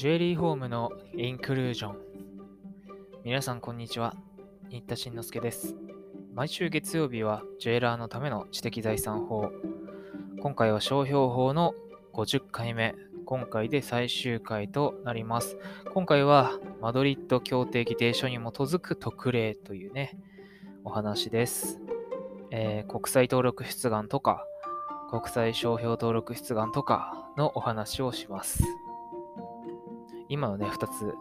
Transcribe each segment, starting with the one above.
ジュエリーホームのインクルージョン。皆さん、こんにちは。新田慎之介です。毎週月曜日はジュエラーのための知的財産法。今回は商標法の50回目。今回で最終回となります。今回はマドリッド協定議定書に基づく特例というね、お話です。えー国際登録出願とか、国際商標登録出願とかのお話をします。今のね、2つ、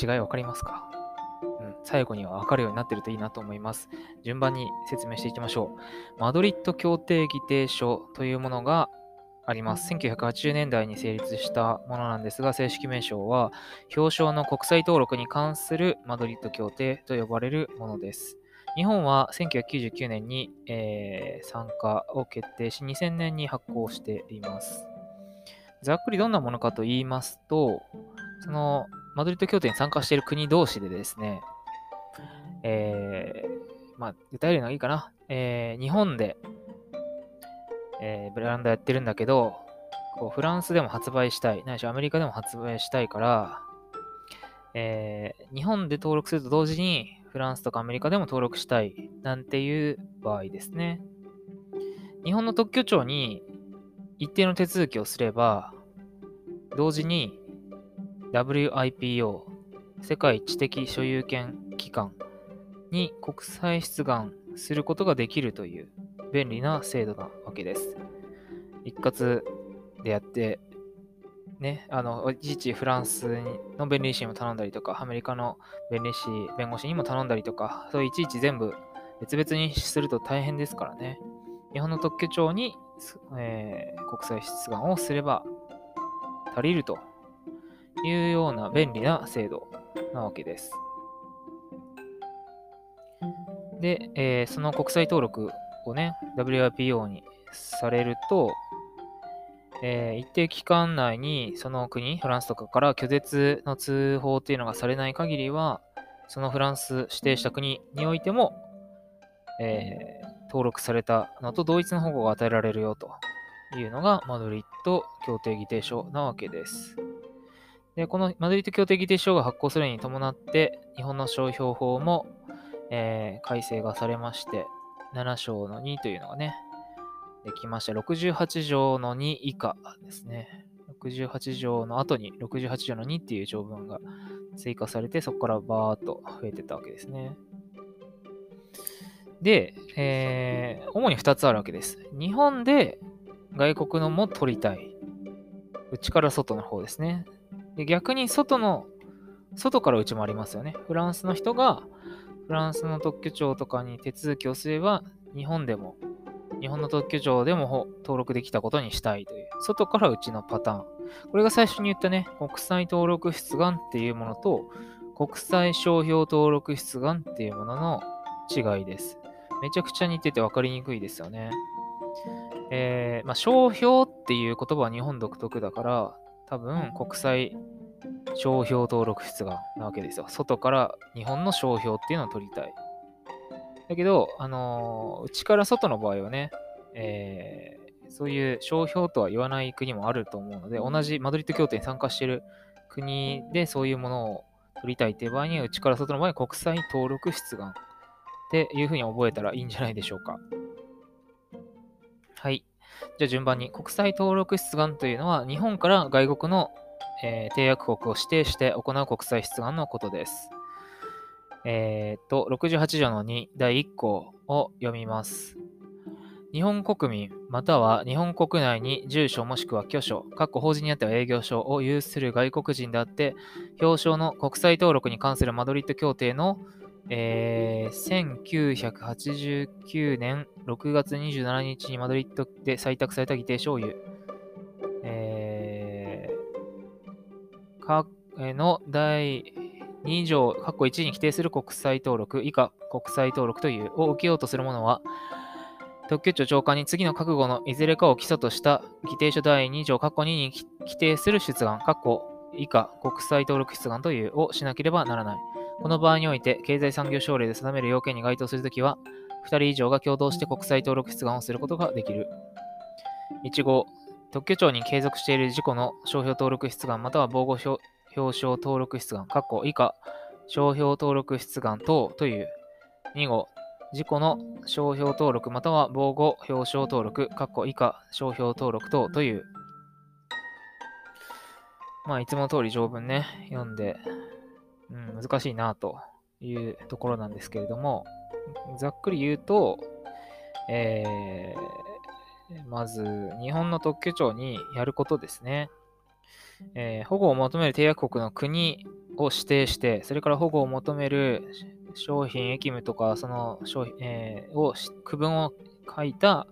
違い分かりますか？うん、最後には分かるようになってるといいなと思います。順番に説明していきましょう。マドリッド協定議定書というものがあります。1980年代に成立したものなんですが、正式名称は、表彰の国際登録に関するマドリッド協定と呼ばれるものです。日本は1999年に、えー参加を決定し、2000年に発行しています。ざっくりどんなものかと言いますと、そのマドリッド協定に参加している国同士でですね、えーまあ、具体例のがいいかな、えー日本で、えーブランドやってるんだけど、こうフランスでも発売したい、ないしアメリカでも発売したいから、えー日本で登録すると同時にフランスとかアメリカでも登録したいなんていう場合ですね。日本の特許庁に一定の手続きをすれば、同時に WIPO、世界知的所有権機関に国際出願することができるという便利な制度なわけです。一括でやって、ね、あの、いちいちフランスの弁理士にも頼んだりとか、アメリカの弁理士、弁護士にも頼んだりとか、そういちいち全部別々にすると大変ですからね。日本の特許庁に、えー国際出願をすれば足りるというような便利な制度なわけです。で、えーその国際登録をね、WIPO にされると、えー一定期間内にその国、フランスとかから拒絶の通報っていうのがされない限りは、そのフランス指定した国においても、えー登録されたのと同一の保護が与えられるよというのがマドリッド協定議定書なわけです。で、このマドリッド協定議定書が発行するに伴って、日本の商標法も、えー改正がされまして、7章の2というのがね、できました。68条の2以下ですね。68条の後に68条の2っていう条文が追加されて、そこからバーっと増えてたわけですね。で、えー主に2つあるわけです。日本で外国のも取りたい。内から外の方ですね。で逆に外の、外から内もありますよね。フランスの人がフランスの特許庁とかに手続きをすれば、日本でも、日本の特許庁でも登録できたことにしたいという、外から内のパターン。これが最初に言ったね、国際登録出願っていうものと、国際商標登録出願っていうものの違いです。めちゃくちゃ似てて分かりにくいですよね。えーまあ、商標っていう言葉は日本独特だから、多分国際商標登録出願なわけですよ。外から日本の商標っていうのを取りたい。だけど、あのー内から外の場合はね、えーそういう商標とは言わない国もあると思うので、同じマドリッド協定に参加している国でそういうものを取りたいっていう場合には、内から外の場合は国際登録出願っていうふうに覚えたらいいんじゃないでしょうか。はい。じゃあ順番に、国際登録出願というのは、日本から外国の、えー締約国を指定して行う国際出願のことです。えーっと、68条の2、第1項を読みます。日本国民、または日本国内に住所もしくは居所、各法人にあっては営業所を有する外国人であって、表彰の国際登録に関するマドリッド協定の、えー1989年6月27日にマドリッドで採択された議定書を有、えーかえの第2条、括弧1に規定する国際登録、以下国際登録というを受けようとする者は、特許庁長官に次の覚悟のいずれかを基礎とした議定書第2条、括弧2に規定する出願、括弧以下国際登録出願というをしなければならない。この場合において、経済産業省令で定める要件に該当するときは、2人以上が共同して国際登録出願をすることができる。1号、特許庁に継続している事故の商標登録出願または防護表彰登録出願、括弧以下、商標登録出願等という2号、事故の商標登録または防護表彰登録、括弧以下、商標登録等という、まあ、いつも通り条文ね、読んで、うん、難しいなというところなんですけれども、ざっくり言うと、えー、まず、日本の特許庁にやることですね。えー、保護を求める締約国の国を指定して、それから保護を求める商品、役務とか、その商品、えー、を、区分を書いた、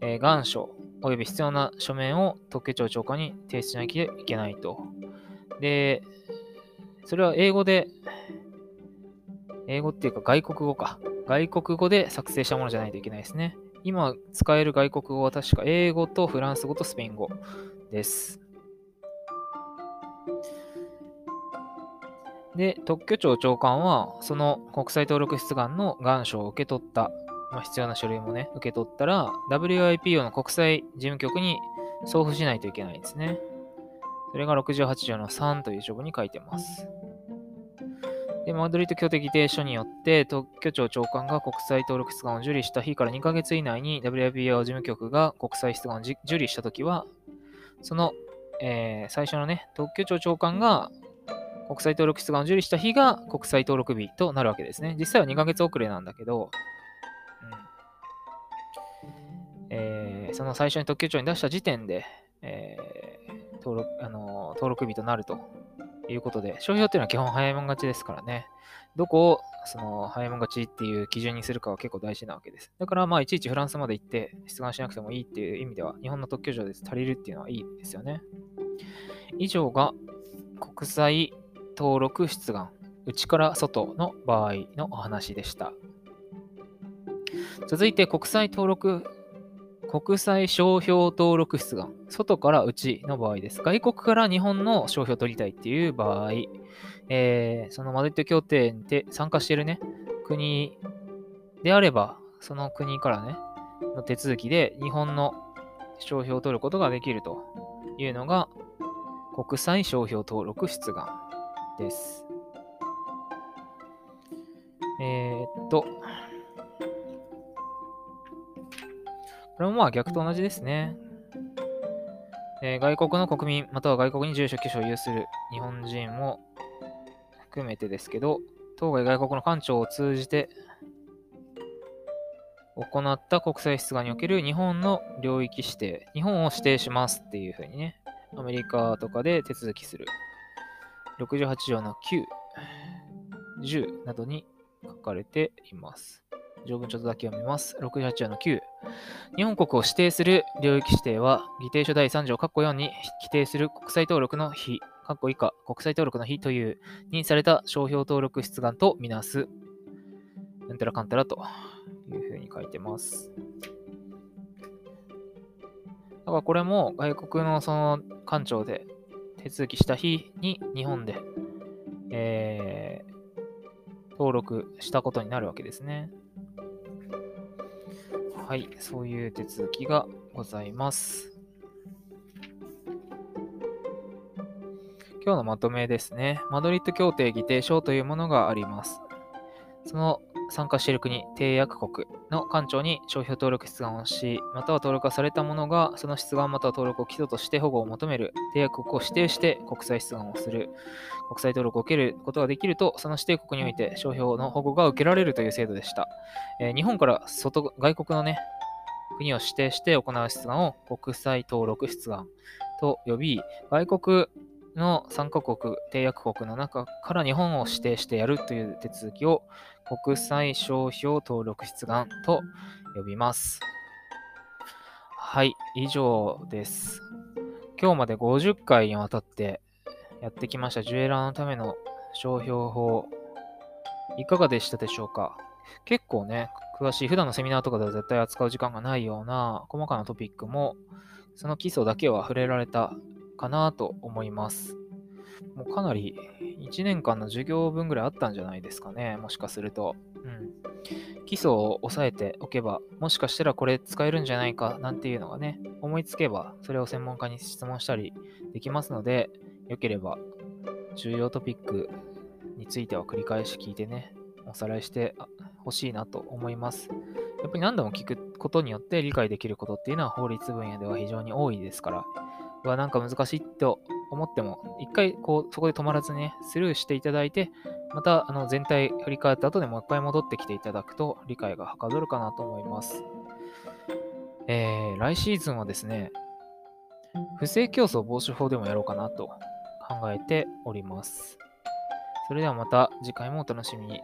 えー、願書及び必要な書面を特許庁長官に提出しなきゃいけないと。で、それは英語で、英語っていうか外国語か。外国語で作成したものじゃないといけないですね。今使える外国語は確か英語とフランス語とスペイン語です。で、特許庁長官は、その国際登録出願の願書を受け取った、まあ、必要な書類もね、受け取ったら、WIPO の国際事務局に送付しないといけないんですね。それが68条の3という条文に書いてます。で、マドリッド協定議定書によって、特許庁長官が国際登録出願を受理した日から2ヶ月以内に WIPO 事務局が国際出願を受理したときは、その、えー、最初のね、特許庁長官が国際登録出願を受理した日が国際登録日となるわけですね。実際は2ヶ月遅れなんだけど、うんえー、その最初に特許庁に出した時点で、えー、登録あの登録日となるということで、商標っていうのは基本早いもん勝ちですからね。どこをその早いもん勝ちっていう基準にするかは結構大事なわけです。だからまあいちいちフランスまで行って出願しなくてもいいっていう意味では日本の特許庁で足りるっていうのはいいですよね。以上が国際登録出願、内から外の場合のお話でした。続いて国際登録、国際商標登録出願、外から内の場合です。外国から日本の商標を取りたいっていう場合、えー、そのマドリッド協定で参加してるね、国であれば、その国からね、の手続きで日本の商標を取ることができるというのが、国際商標登録出願です。えー、っと、これもまあ逆と同じですね。えー、外国の国民、または外国に住所、居所を有する日本人も含めてですけど、当該外国の官庁を通じて行った国際出願における日本の領域指定、日本を指定しますっていうふうにね、アメリカとかで手続きする68条の9、10などに書かれています。条文ちょっとだけ読みます。68条の9。日本国を指定する領域指定は、議定書第3条括弧4に規定する国際登録の日、括弧以下、国際登録の日という認された商標登録出願とみなす。うんたらかんたらというふうに書いてます。だからこれも外国のその官庁で手続きした日に日本で、えー、登録したことになるわけですね。はい、そういう手続きがございます。今日のまとめですね。マドリッド協定議定書というものがあります。その参加している国、締約国の官庁に商標登録出願をし、または登録されたものが、その出願または登録を基礎として保護を求める締約国を指定して国際出願をする、国際登録を受けることができると、その指定国において商標の保護が受けられるという制度でした。えー、日本から外、外国のね、国を指定して行う出願を国際登録出願と呼び、外国の参加国、締約国の中から日本を指定してやるという手続きを国際商標登録出願と呼びます。はい、以上です。今日まで50回にわたってやってきましたジュエラーのための商標法、いかがでしたでしょうか？結構ね、詳しい、普段のセミナーとかでは絶対扱う時間がないような細かなトピックも、その基礎だけは触れられたかなと思います。もうかなり1年間の授業分ぐらいあったんじゃないですかね。もしかすると。うん。基礎を押さえておけば、もしかしたらこれ使えるんじゃないかなんていうのがね、思いつけば、それを専門家に質問したりできますので、よければ重要トピックについては繰り返し聞いてね、おさらいしてほしいなと思います。やっぱり何度も聞くことによって理解できることっていうのは法律分野では非常に多いですから、うわ、なんか難しいと思っても、一回こうそこで止まらずね、スルーしていただいて、またあの全体振り返った後でもう一回戻ってきていただくと理解がはかどるかなと思います。えー、来シーズンはですね、不正競争防止法でもやろうかなと考えております。それではまた次回もお楽しみに。